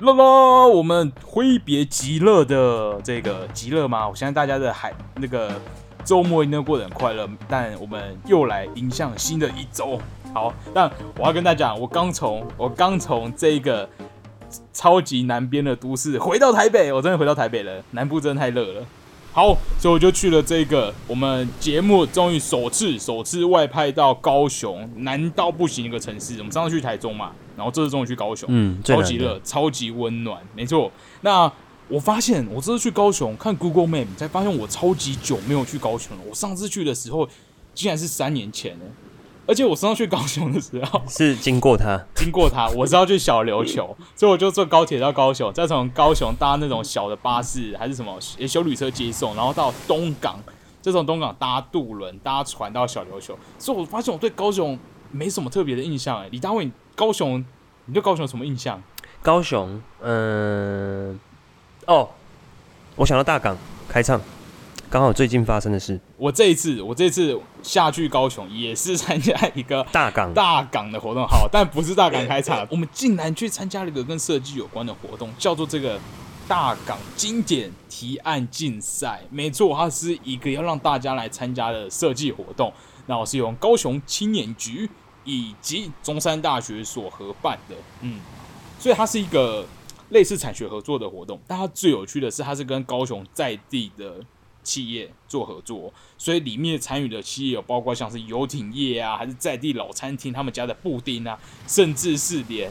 啦啦，我们挥别极乐的这个极乐吗？我相信大家的海那个周末应该过得很快乐，但我们又来迎向新的一周。好，但我要跟大家讲，我刚从我刚从这个超级南边的都市回到台北，我真的回到台北了。南部真的太热了。好，所以我就去了这个我们节目终于首次首次外派到高雄难到不行一个城市。我们上次去台中嘛，然后这次终于去高雄，嗯，超级热，超级温暖，没错。那我发现我这次去高雄看 Google Map 才发现我超级久没有去高雄了。我上次去的时候竟然是三年前呢。而且我上次去高雄的时候 是经过它，经过它，我是要去小琉球，所以我就坐高铁到高雄，再从高雄搭那种小的巴士还是什么修旅车接送，然后到东港，再从东港搭渡轮搭船到小琉球。所以我发现我对高雄没什么特别的印象。哎，李大卫，高雄，你对高雄有什么印象？高雄，嗯，哦，我想到大港开唱。刚好最近发生的事，我这一次我这次下去高雄也是参加一个大港大港的活动，好，但不是大港开场，我们竟然去参加了一个跟设计有关的活动，叫做这个大港经典提案竞赛。没错，它是一个要让大家来参加的设计活动。那我是由高雄青年局以及中山大学所合办的，嗯，所以它是一个类似产学合作的活动。但它最有趣的是，它是跟高雄在地的。企业做合作，所以里面参与的企业有包括像是游艇业啊，还是在地老餐厅他们家的布丁啊，甚至是连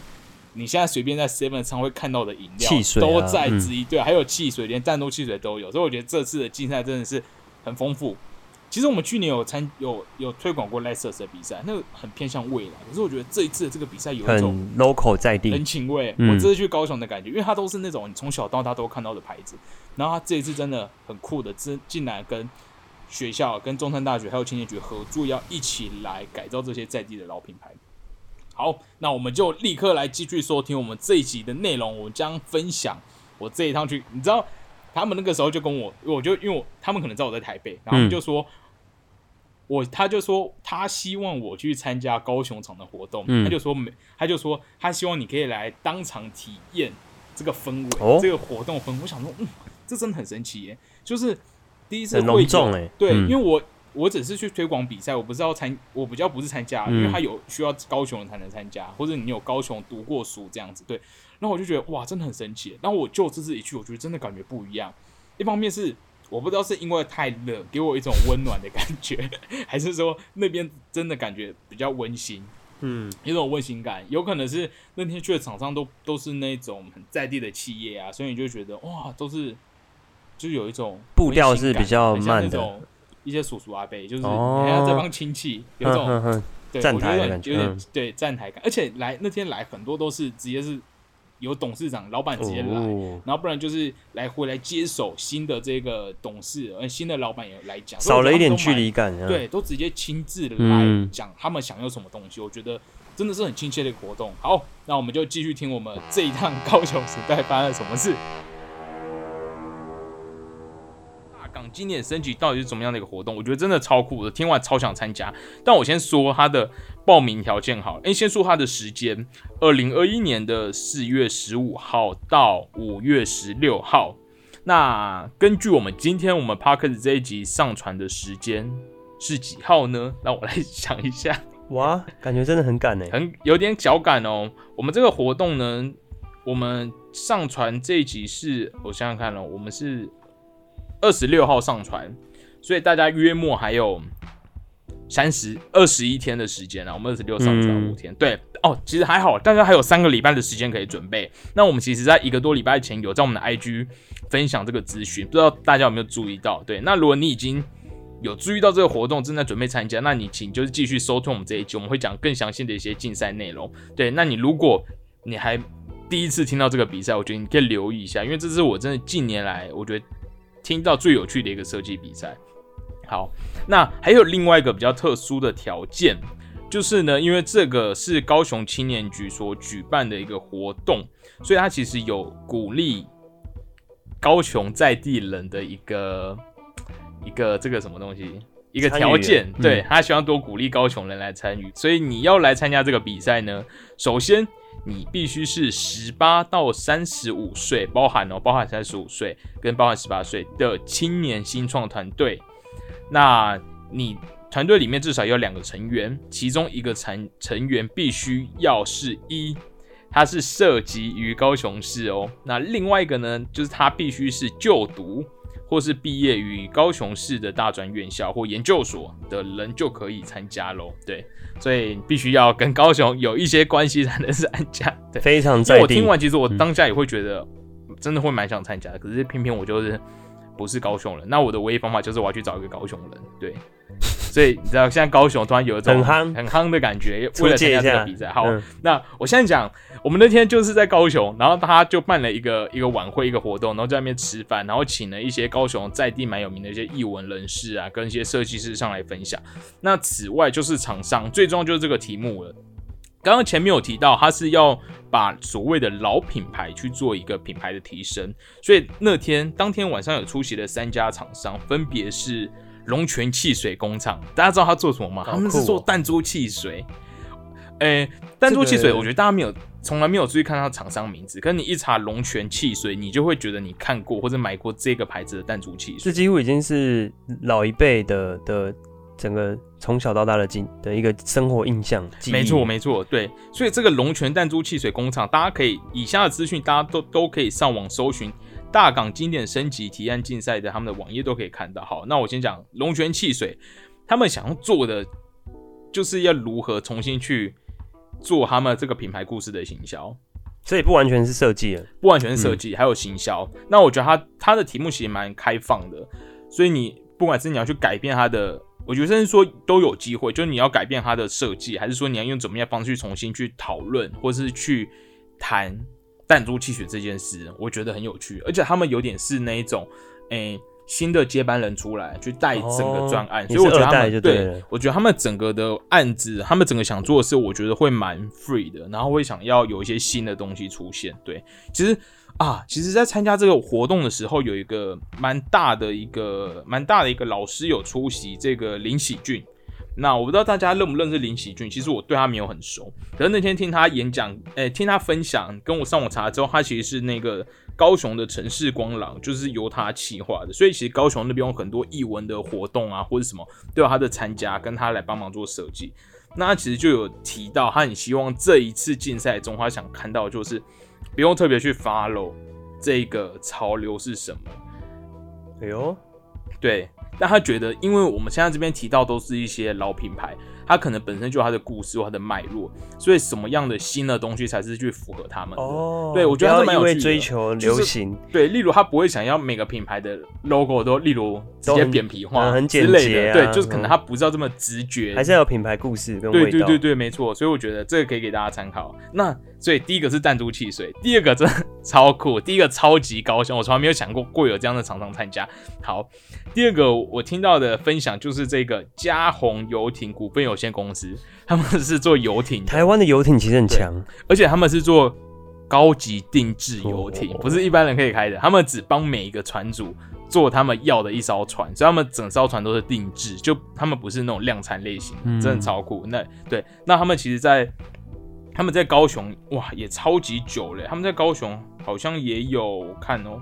你现在随便在 Seven 上会看到的饮料，都在之一。对，还有汽水，连战斗汽水都有。所以我觉得这次的竞赛真的是很丰富。其实我们去年有参有有推广过 Lexus 的比赛，那个很偏向未来。可是我觉得这一次的这个比赛有一种 local 在地人情味。我这次去高雄的感觉，因为它都是那种你从小到大都看到的牌子。然后它这一次真的很酷的，真进来跟学校、跟中山大学还有青年局合作，要一起来改造这些在地的老品牌。好，那我们就立刻来继续收听我们这一集的内容。我将分享我这一趟去，你知道。他们那个时候就跟我，我就因为我他们可能知道我在台北，然后就说，我他就说他希望我去参加高雄场的活动，他就说没，他就说他希望你可以来当场体验这个氛围，这个活动氛围。我想说，嗯，这真的很神奇耶，就是第一次会重哎，对，因为我我只是去推广比赛，我不是要参，我比较不是参加，因为他有需要高雄人才能参加，或者你有高雄读过书这样子，对。然后我就觉得哇，真的很神奇。然后我就这次一去，我觉得真的感觉不一样。一方面是我不知道是因为太热，给我一种温暖的感觉，还是说那边真的感觉比较温馨，嗯，有种温馨感。有可能是那天去的厂商都都是那种很在地的企业啊，所以你就觉得哇，都是就有一种步调是比较慢的。一些叔叔阿伯就是还要这帮亲戚，有种站台的感觉，有点对站台感。而且来那天来很多都是直接是。由董事长、老板直接来，然后不然就是来回来接手新的这个董事，呃，新的老板也来讲，少了一点距离感，对，都直接亲自来讲他们想要什么东西，我觉得真的是很亲切的一个活动。好，那我们就继续听我们这一趟高雄时代发生了什么事。今年升级到底是怎么样的一个活动？我觉得真的超酷的，听完超想参加。但我先说它的报名条件好，哎，先说它的时间，二零二一年的四月十五号到五月十六号。那根据我们今天我们 Parkers 这一集上传的时间是几号呢？让我来想一下。哇，感觉真的很赶呢，很有点脚赶哦。我们这个活动呢，我们上传这一集是我想想看了，我们是。二十六号上传，所以大家约莫还有三十二十一天的时间啊。我们二十六上传五天，对哦，其实还好，大家还有三个礼拜的时间可以准备。那我们其实在一个多礼拜前有在我们的 IG 分享这个资讯，不知道大家有没有注意到？对，那如果你已经有注意到这个活动，正在准备参加，那你请就是继续收听我们这一集，我们会讲更详细的一些竞赛内容。对，那你如果你还第一次听到这个比赛，我觉得你可以留意一下，因为这是我真的近年来我觉得。听到最有趣的一个设计比赛，好，那还有另外一个比较特殊的条件，就是呢，因为这个是高雄青年局所举办的一个活动，所以它其实有鼓励高雄在地人的一个一个这个什么东西，一个条件，对他希望多鼓励高雄人来参与，所以你要来参加这个比赛呢，首先你必须是十八到三十五岁，包含哦，包含三十五岁跟包含十八岁的青年新创团队。那你团队里面至少有两个成员，其中一个成成员必须要是一，他是涉及于高雄市哦。那另外一个呢，就是他必须是就读或是毕业于高雄市的大专院校或研究所的人就可以参加喽。对，所以必须要跟高雄有一些关系才能参加。对，非常在地我听。完，其实我当下也会觉得，真的会蛮想参加的。可是偏偏我就是不是高雄人，那我的唯一方法就是我要去找一个高雄人。对，所以你知道，现在高雄突然有一种很夯很夯的感觉，为了参加这个比赛。好，嗯那我现在讲，我们那天就是在高雄，然后他就办了一个一个晚会，一个活动，然后在那边吃饭，然后请了一些高雄在地蛮有名的一些艺文人士啊，跟一些设计师上来分享。那此外就是厂商，最重要就是这个题目了。刚刚前面有提到，他是要把所谓的老品牌去做一个品牌的提升，所以那天当天晚上有出席的三家厂商，分别是龙泉汽水工厂，大家知道他做什么吗？好他们是做弹珠汽水。诶、弹珠汽水，我觉得大家没有从来没有注意看它厂商名字，可是你一查龙泉汽水，你就会觉得你看过或者买过这个牌子的弹珠汽水这。几乎已经是老一辈的的整个从小到大的经的一个生活印象。没错，没错，对，所以这个龙泉弹珠汽水工厂，大家可以以下的资讯，大家都都可以上网搜寻大港经典升级提案竞赛的他们的网页都可以看到。好，那我先讲龙泉汽水，他们想要做的就是要如何重新去做他们这个品牌故事的行销。这也不完全是设计了。不完全是设计，还有行销。那我觉得它它的题目其实蛮开放的，所以你不管是你要去改变它的，我觉得甚至说都有机会，就是你要改变它的设计，还是说你要用怎么样方式去重新去讨论，或是去谈弹珠汽水这件事，我觉得很有趣。而且他们有点是那一种，诶、新的接班人出来去带整个专案，哦所以我觉得他们对我觉得他们整个的案子，他们整个想做的事，我觉得会蛮 free 的，然后会想要有一些新的东西出现。对，其实啊，其实，在参加这个活动的时候，有一个蛮大的一个蛮大的一个老师有出席，这个林喜俊。那我不知道大家认不认识林喜俊，其实我对他没有很熟，可是那天听他演讲，诶、听他分享，跟我上网查之后，他其实是那个高雄的城市光廊，就是由他企划的，所以其实高雄那边有很多艺文的活动啊，或者什么都有他的参加，跟他来帮忙做设计。那他其实就有提到，他很希望这一次竞赛中，他想看到就是不用特别去 follow 这个潮流是什么，哎呦，对，但他觉得，因为我们现在这边提到都是一些老品牌，它可能本身就有它的故事或它的脉络，所以什么样的新的东西才是去符合他们的？哦，对我觉得不要因为这蛮有趣的追求流行，对，例如他不会想要每个品牌的 logo 都，例如直接扁平化嗯很简洁啊对，就是可嗯能他不知道这么直觉，还是要有品牌故事跟味道。对对对对，没错，所以我觉得这个可以给大家参考。那所以第一个是弹珠汽水，第二个真的 超酷，第一个超级高兴，我从来没有想过会有这样的厂商参加。好，第二个我听到的分享就是这个嘉宏游艇股份有限公司，他们是做游艇的，台湾的游艇其实很强，而且他们是做高级定制游艇，哦不是一般人可以开的。他们只帮每一个船主做他们要的一艘船，所以他们整艘船都是定制，就他们不是那种量产类型，嗯。真的超酷。那对，那他们其实在，他们在高雄哇也超级久了，他们在高雄好像也有看哦，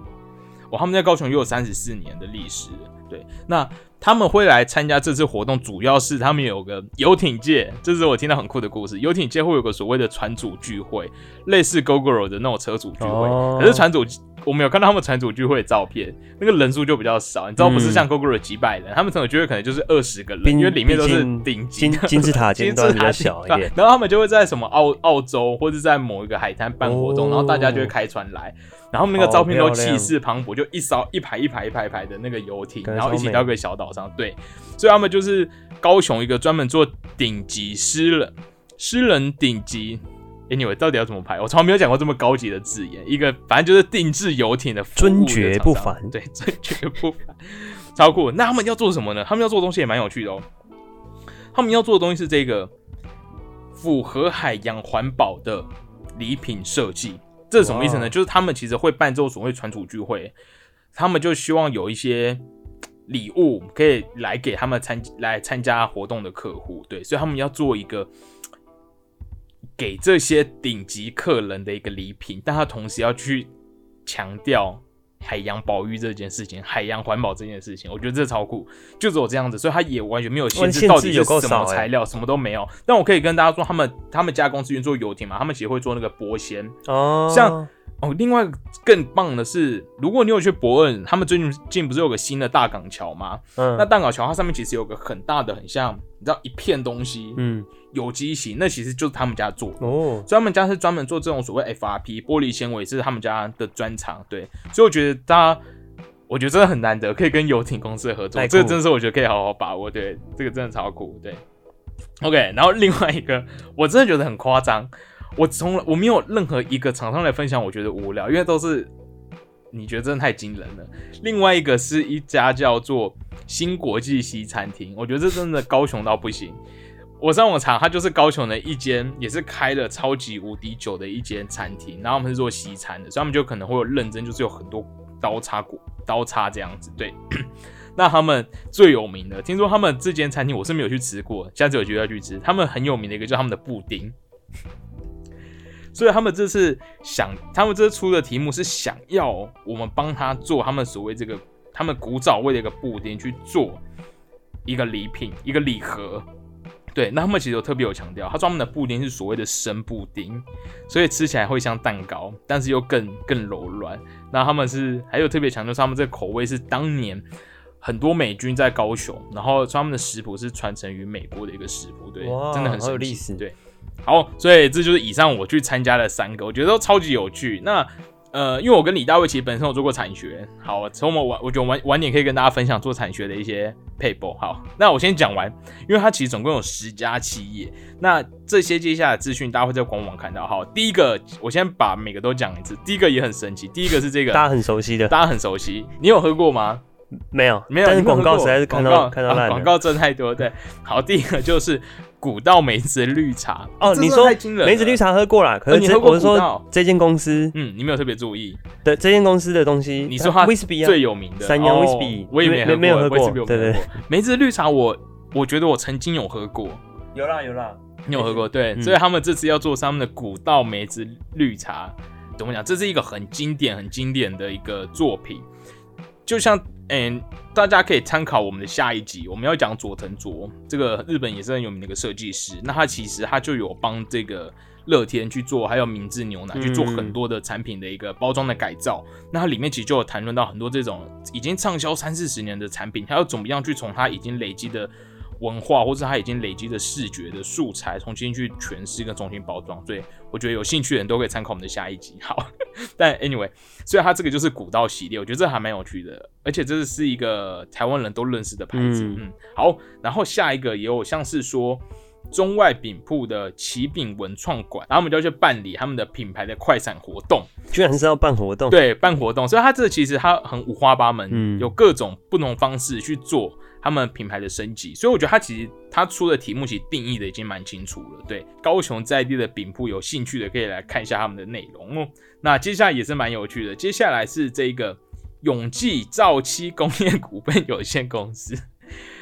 哇，他们在高雄也有三十四年的历史。对，那他们会来参加这次活动，主要是他们有个游艇界，这是我听到很酷的故事。游艇界会有个所谓的船主聚会，类似 GoGo 的那种车主聚会，哦可是船主我们有看到他们船主聚会的照片，那个人数就比较少，你知道不是嗯像 GoGo 几百人，他们船主聚会可能就是二十个人，因为里面都是顶级金字塔尖端比较金字塔顶小一点。然后他们就会在什么澳澳洲或者在某一个海滩办活动，哦然后大家就会开船来，然后那个照片都气势磅礴，就一艘一排一排一排一排的那个游艇，然后一起到一个小岛上，对，所以他们就是高雄一个专门做顶级诗人诗人顶级。Anyway，到底要怎么排？我从来没有讲过这么高级的字眼。一个反正就是定制游艇的的尊爵不凡对，尊爵不凡，超酷。那他们要做什么呢？他们要做的东西也蛮有趣的哦。他们要做的东西是这个符合海洋环保的礼品设计。这是什么意思呢？哇就是他们其实会办这种所谓船主聚会，他们就希望有一些礼物可以来给他们参来参加活动的客户，对，所以他们要做一个给这些顶级客人的一个礼品，但他同时要去强调海洋保育这件事情，海洋环保这件事情，我觉得这超酷，就只有这样子，所以他也完全没有限制到底是什么材料，什么都没有。但我可以跟大家说，他们他们家公司运作游艇嘛，他们其实会做那个玻纤哦，像。哦，另外更棒的是，如果你有去伯恩，他们最近近不是有个新的大港桥吗？嗯，那大港桥它上面其实有个很大的，很像你知道一片东西，嗯，有机型，那其实就是他们家做的哦。所以他们家是专门做这种所谓 FRP 玻璃纤维，是他们家的专长。对，所以我觉得大家，我觉得真的很难得可以跟游艇公司合作，这个真的是我觉得可以好好把握。对，这个真的超酷。对，OK，然后另外一个，我真的觉得很夸张。我从来我没有任何一个厂商来分享，我觉得无聊，因为都是你觉得真的太惊人了。另外一个是一家叫做新国际西餐厅，我觉得这真的高雄到不行。我上网查，它就是高雄的一间，也是开了超级无敌久的一间餐厅，然后他们是做西餐的，所以他们就可能会有认真，就是有很多刀叉骨刀叉这样子。对，那他们最有名的，听说他们这间餐厅我是没有去吃过，下次有机会要去吃。他们很有名的一个叫他们的布丁。所以他们这次想，他们这次出的题目是想要我们帮他做他们所谓这个他们古早味的一个布丁去做一个礼品，一个礼盒。对，那他们其实有特别有强调，他专门的布丁是所谓的生布丁，所以吃起来会像蛋糕，但是又更更柔软。那他们是还有特别强调，他们这个口味是当年很多美军在高雄，然后他们的食谱是传承于美国的一个食谱。对，真的很有历史。对。好，所以这就是以上我去参加的三个，我觉得都超级有趣。那呃，因为我跟李大卫其实本身有做过产学，好，从我们晚，我觉得晚晚点可以跟大家分享做产学的一些 paper。好，那我先讲完，因为它其实总共有十家企业，那这些接下来资讯大家会在官网看到。好，第一个我先把每个都讲一次，第一个也很神奇，第一个是这个大家很熟悉的，大家很熟悉，你有喝过吗？没有，没有，但是广告实在是看到看到烂，广告真太多。对，好，第一个就是。古道梅子绿茶。哦，你说梅子绿茶喝过了，可是你喝过说这间公司，嗯，你没有特别注意。对这间公司的东西。你说它威士比最有名的。三洋威士比，我也没没有喝过。对对，梅子绿茶我我觉得我曾经有喝过，有啦有啦，你有喝过？对，所以他们这次要做他们的古道梅子绿茶，怎么讲？这是一个很经典、很经典的一个作品，就像。嗯，大家可以参考我们的下一集，我们要讲佐藤卓，这个日本也是很有名的一个设计师。那他其实他就有帮这个乐天去做，还有明治牛奶去做很多的产品的一个包装的改造。那它里面其实就有谈论到很多这种已经畅销三四十年的产品，它要怎么样去从它已经累积的。文化，或是他已经累积的视觉的素材，重新去诠释跟重新包装，所以我觉得有兴趣的人都可以参考我们的下一集。好，但 anyway，所以它这个就是古道系列，我觉得这还蛮有趣的，而且这是一个台湾人都认识的牌子。嗯，好，然后下一个也有像是说中外饼铺的奇饼文创馆，然后我们就要去办理他们的品牌的快闪活动，居然是要办活动，对，办活动，所以它这其实它很五花八门，嗯，有各种不同方式去做。他们品牌的升级，所以我觉得他其实他出的题目其实定义的已经蛮清楚了。对，高雄在地的饼铺有兴趣的可以来看一下他们的内容哦。那接下来也是蛮有趣的，接下来是这个永记造漆工业股份有限公司。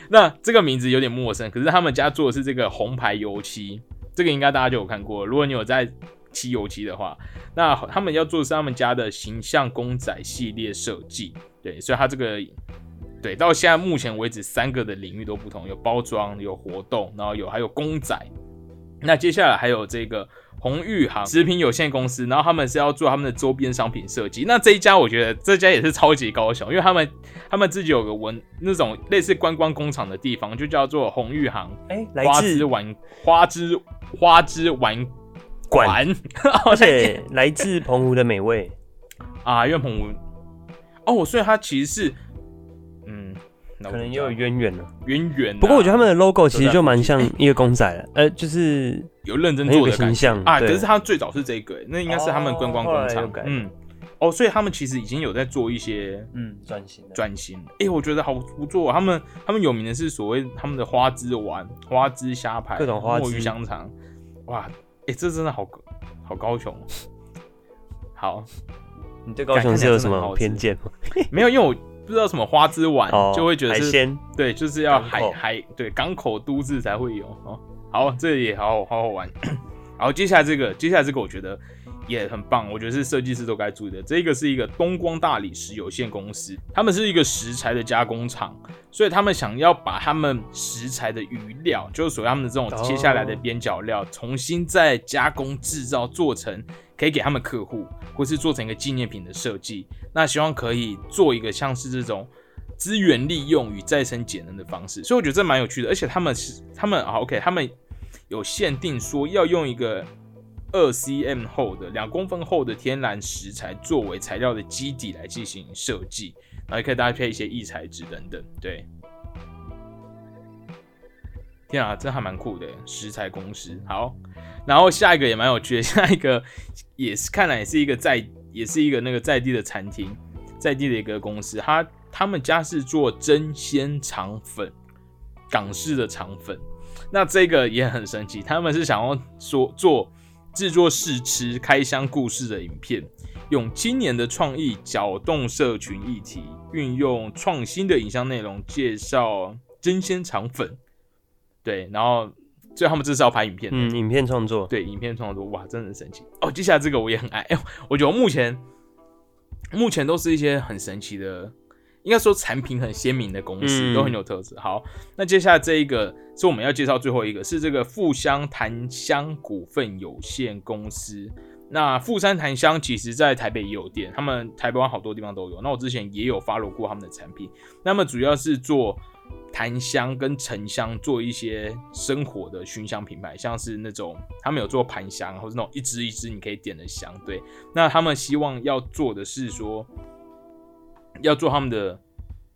那这个名字有点陌生，可是他们家做的是这个红牌油漆，这个应该大家就有看过。如果你有在漆油漆的话，那他们要做的是他们家的形象公仔系列设计。对，所以他这个。对，到现在目前为止，三个的领域都不同，有包装，有活动，然后有还有公仔。那接下来还有这个红玉行食品有限公司，然后他们是要做他们的周边商品设计。那这一家我觉得这家也是超级高雄，因为他们他们自己有个文那种类似观光工厂的地方，就叫做红玉行。哎，花枝玩花枝花枝玩馆，而且来自澎湖的美味啊，因为澎湖哦，所以它其实是。可能也有渊源了，渊源。不过我觉得他们的 logo 其实就蛮像一个公仔的，呃，就是有认真做的形象啊。可是他最早是这个，那应该是他们观光工厂。嗯，哦，所以他们其实已经有在做一些嗯转型转型。哎，我觉得好不错。他们他们有名的是所谓他们的花枝丸、花枝虾排、各种花墨鱼香肠。哇，哎，这真的好好高雄。好，你对高雄是有什么偏见吗？没有，因为我。不知道什么花枝丸，就会觉得是对，就是要海海对港口都市才会有哦。好，这也好好好好玩。然后接下来这个，接下来这个我觉得也很棒，我觉得是设计师都该注意的。这个是一个东光大理石有限公司，他们是一个石材的加工厂，所以他们想要把他们石材的余料，就是所谓他们的这种切下来的边角料，重新再加工制造，做成可以给他们客户，或是做成一个纪念品的设计。那希望可以做一个像是这种资源利用与再生节能的方式，所以我觉得这蛮有趣的。而且他们是他们啊，OK，他们。有限定说要用一个二 cm 厚的两公分厚的天然石材作为材料的基底来进行设计，然后也可以搭配一些异材质等等。对，天啊，这还蛮酷的石材公司。好，然后下一个也蛮有趣的，下一个也是看来也是一个在也是一个那个在地的餐厅，在地的一个公司，他他们家是做真鲜肠粉，港式的肠粉。那这个也很神奇，他们是想要说做制作试吃开箱故事的影片，用今年的创意搅动社群议题，运用创新的影像内容介绍真鲜肠粉。对，然后最后他们这是要拍影片，嗯，影片创作，对，影片创作，哇，真的很神奇哦。接下来这个我也很爱，哎，我觉得目前目前都是一些很神奇的。应该说产品很鲜明的公司都很有特色。好，那接下来这一个是我们要介绍最后一个，是这个富香檀香股份有限公司。那富山檀香其实在台北也有店，他们台北湾好多地方都有。那我之前也有发罗过他们的产品。那么主要是做檀香跟沉香，做一些生活的熏香品牌，像是那种他们有做盘香，或者那种一支一支你可以点的香。对，那他们希望要做的是说。要做他们的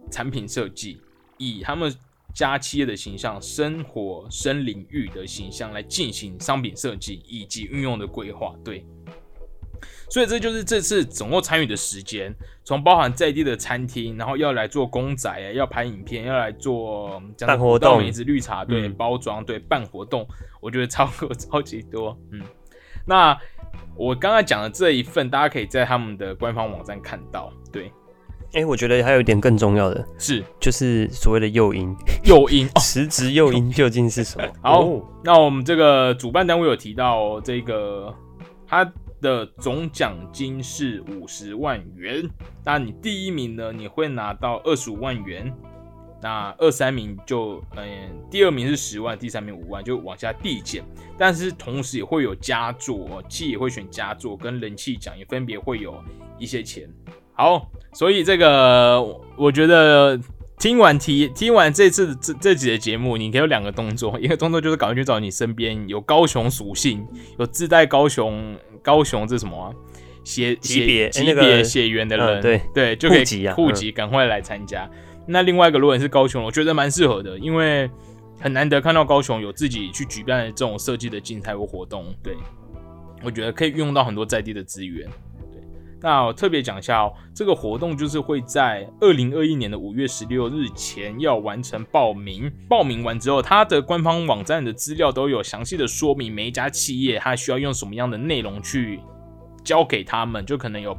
产品设计，以他们家企业的形象、生活生领域的形象来进行商品设计以及运用的规划。对，所以这就是这次总共参与的时间，从包含在地的餐厅，然后要来做公仔，要拍影片，要来做办活动、梅子绿茶，对，包装，对，办活动，我觉得超过 超级多。嗯，那我刚才讲的这一份，大家可以在他们的官方网站看到。对。哎，我觉得还有一点更重要的是，就是所谓的诱因。诱因，辞职诱因究竟是什么？好，那我们这个主办单位有提到，这个它的总奖金是五十万元。那你第一名呢，你会拿到二十五万元。那二三名就，嗯，第二名是十万，第三名五万，就往下递减。但是同时也会有佳作，期也会选佳作，跟人气奖也分别会有一些钱。好，所以这个我觉得听完题听完这次这这几的节目，你可以有两个动作，一个动作就是赶快去找你身边有高雄属性、有自带高雄高雄这什么血血级别血缘的人，对对，就可以户籍赶快来参加。那另外一个，如果你是高雄，我觉得蛮适合的，因为很难得看到高雄有自己去举办这种设计的竞赛或活动，对我觉得可以运用到很多在地的资源。那我特别讲一下哦，这个活动就是会在二零二一年的五月十六日前要完成报名。报名完之后，它的官方网站的资料都有详细的说明，每一家企业它需要用什么样的内容去交给他们，就可能有，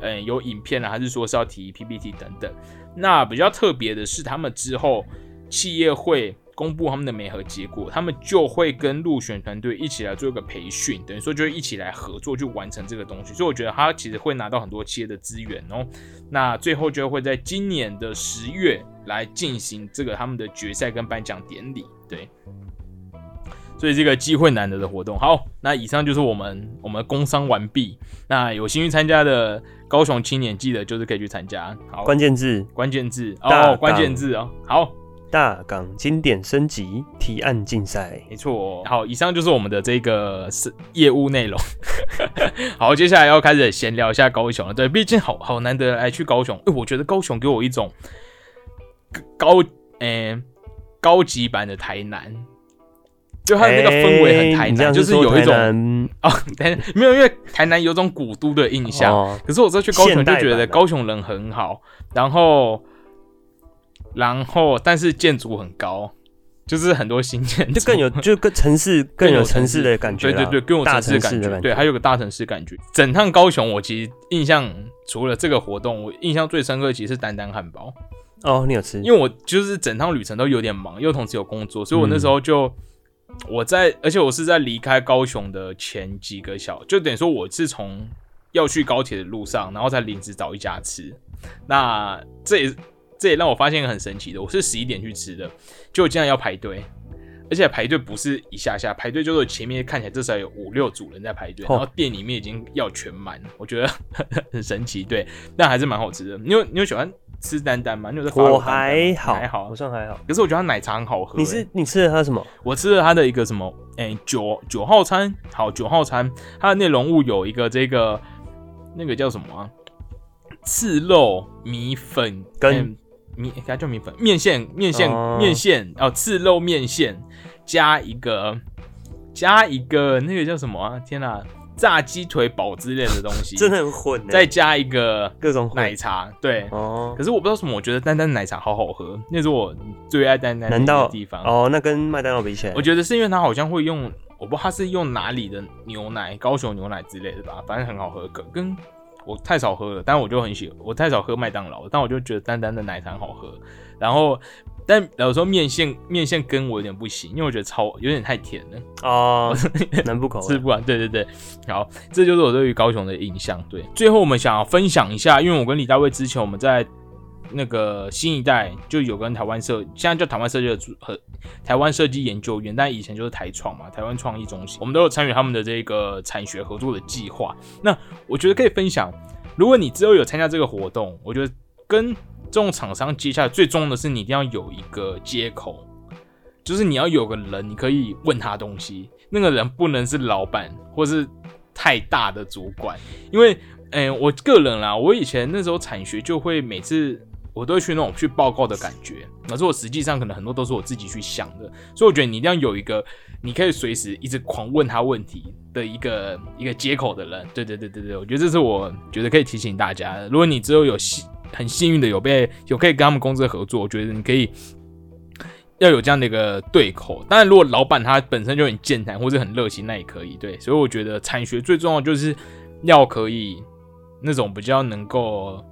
嗯，有影片啊，还是说是要提 PPT 等等。那比较特别的是，他们之后企业会。公布他们的美合结果，他们就会跟入选团队一起来做一个培训，等于说就会一起来合作去完成这个东西。所以我觉得他其实会拿到很多企业的资源哦。那最后就会在今年的十月来进行这个他们的决赛跟颁奖典礼。对，所以这个机会难得的活动。好，那以上就是我们我们工商完毕。那有兴趣参加的高雄青年，记得就是可以去参加。好，关键字，关键字哦，关键字哦，好。大港经典升级提案竞赛，没错。好，以上就是我们的这个是业务内容。好，接下来要开始闲聊一下高雄了。对，毕竟好好难得来去高雄。哎，我觉得高雄给我一种高诶高级版的台南，就它的那个氛围很台南，就是有一种 哦，没有，因为台南有种古都的印象。可是我这去高雄就觉得高雄人很好，然后。然后，但是建筑很高，就是很多新建，就更有，就更城市更有城市的感觉。对对对，更有城市感觉。对，还有个大城市感觉。整趟高雄，我其实印象除了这个活动，我印象最深刻其实是丹丹汉堡。哦，你有吃？因为我就是整趟旅程都有点忙，又同时有工作，所以我那时候就我在，而且我是在离开高雄的前几个小，就等于说我是从要去高铁的路上，然后在临时找一家吃。那这也这也让我发现一个很神奇的，我是十一点去吃的，结果竟然要排队，而且排队不是一下下排队，就是前面看起来至少有五六组人在排队，然后店里面已经要全满，我觉得 很神奇。对，但还是蛮好吃的。你有你有喜欢吃丹丹吗？你有在我还好，还好，我算还好。可是我觉得它奶茶很好喝。你是你吃了它什么？我吃了它的一个什么？哎，九九号餐，好九号餐，它的内容物有一个这个那个叫什么啊？刺肉米粉跟米，它叫米粉面线，面线面线哦，刺肉面线加一个加一个那个叫什么啊？天哪，炸鸡腿堡之类的东西，真的很混。再加一个各种奶茶，对哦。可是我不知道什么，我觉得丹丹奶茶好好喝，那是我最爱丹丹的地方哦。那跟麦当劳比起来，我觉得是因为它好像会用，我不知道它是用哪里的牛奶，高雄牛奶之类的吧，反正很好喝，跟跟。我太少喝了，但我就很喜，我太少喝麦当劳，但我就觉得丹丹的奶茶好喝。然后，但有时候面线面线跟我有点不行，因为我觉得超有点太甜了哦，南部口吃不完。对对对，好，这就是我对于高雄的印象。对，最后我们想要分享一下，因为我跟李大卫之前我们在。那个新一代就有跟台湾设，现在叫台湾设计的和台湾设计研究院，但以前就是台创嘛，台湾创意中心，我们都有参与他们的这个产学合作的计划。那我觉得可以分享，如果你之后有参加这个活动，我觉得跟这种厂商接下来最重要的是，你一定要有一个接口，就是你要有个人，你可以问他东西，那个人不能是老板或是太大的主管，因为，哎，我个人啦，我以前那时候产学就会每次。我都会去那种去报告的感觉，可是我实际上可能很多都是我自己去想的，所以我觉得你一定要有一个你可以随时一直狂问他问题的一个一个接口的人。对对对对对，我觉得这是我觉得可以提醒大家的。如果你之后有幸很幸运的有被有可以跟他们公司合作，我觉得你可以要有这样的一个对口。当然，如果老板他本身就很健谈或者很热情，那也可以。对，所以我觉得产学最重要就是要可以那种比较能够。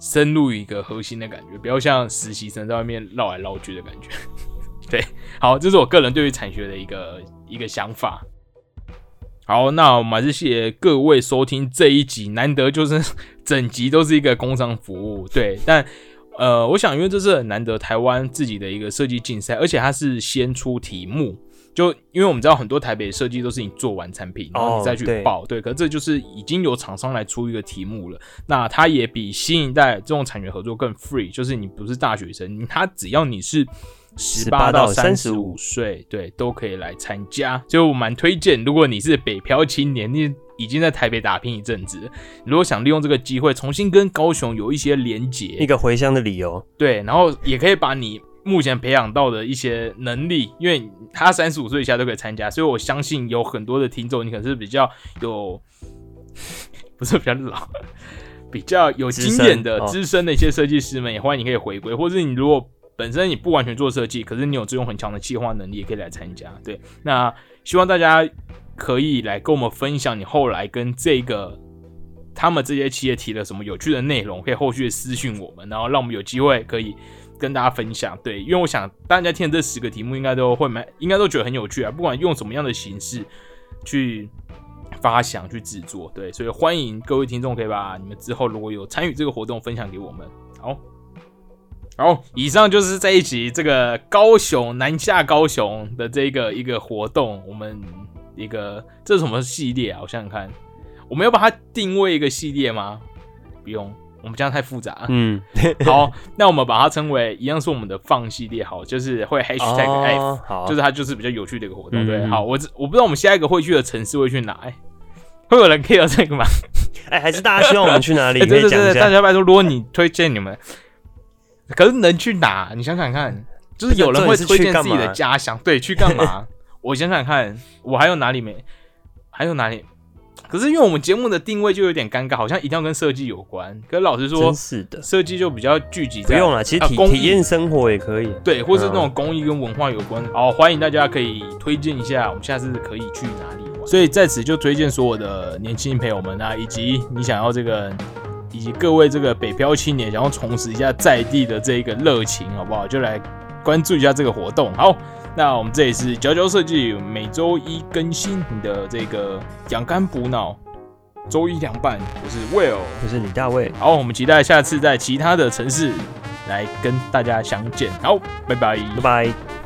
深入一个核心的感觉，不要像实习生在外面绕来绕去的感觉。对，好，这是我个人对于产学的一个一个想法。好，那我们还是谢谢各位收听这一集，难得就是整集都是一个工商服务。对，但呃，我想因为这是很难得台湾自己的一个设计竞赛，而且它是先出题目。就因为我们知道很多台北设计都是你做完产品，然后你再去报，对。可这就是已经有厂商来出一个题目了，那它也比新一代这种产学合作更 free，就是你不是大学生，他只要你是十八到三十五岁，对，都可以来参加。就我蛮推荐，如果你是北漂青年，你已经在台北打拼一阵子，如果想利用这个机会重新跟高雄有一些连结，一个回乡的理由，对，然后也可以把你。目前培养到的一些能力，因为他三十五岁以下都可以参加，所以我相信有很多的听众，你可能是比较有，不是比较老，比较有经验的资深的一些设计师们，也欢迎你可以回归，或者你如果本身你不完全做设计，可是你有这种很强的计划能力，也可以来参加。对，那希望大家可以来跟我们分享你后来跟这个他们这些企业提了什么有趣的内容，可以后续私讯我们，然后让我们有机会可以。跟大家分享，对，因为我想大家听这十个题目，应该都会蛮，应该都觉得很有趣啊。不管用什么样的形式去发想、去制作，对，所以欢迎各位听众可以把你们之后如果有参与这个活动分享给我们。好，好，以上就是这一集这个高雄南下高雄的这个一个活动，我们一个这是什么系列啊？我想想看，我们要把它定位一个系列吗？不用。我们这样太复杂，嗯，好，那我们把它称为一样是我们的放系列，好，就是会 hashtag F，好，就是它就是比较有趣的一个活动，对，好，我我不知道我们下一个会去的城市会去哪，哎，会有人 care 这个吗？哎，还是大家希望我们去哪里？对对对，大家拜托，如果你推荐你们，可是能去哪？你想想看，就是有人会推荐自己的家乡，对，去干嘛？我想想看，我还有哪里没？还有哪里？可是因为我们节目的定位就有点尴尬，好像一定要跟设计有关。可是老实说，是的，设计就比较聚集在不用了，其实体体验生活也可以，对，或是那种公益跟文化有关。好，欢迎大家可以推荐一下，我们下次可以去哪里玩。所以在此就推荐所有的年轻朋友们啊，以及你想要这个，以及各位这个北漂青年想要重拾一下在地的这一个热情，好不好？就来关注一下这个活动。好，那我们这里是佼佼设计，每周一更新你的这个养肝补脑，周一凉拌。我是 Will，我是李大卫。好，我们期待下次在其他的城市来跟大家相见。好，拜拜，拜拜。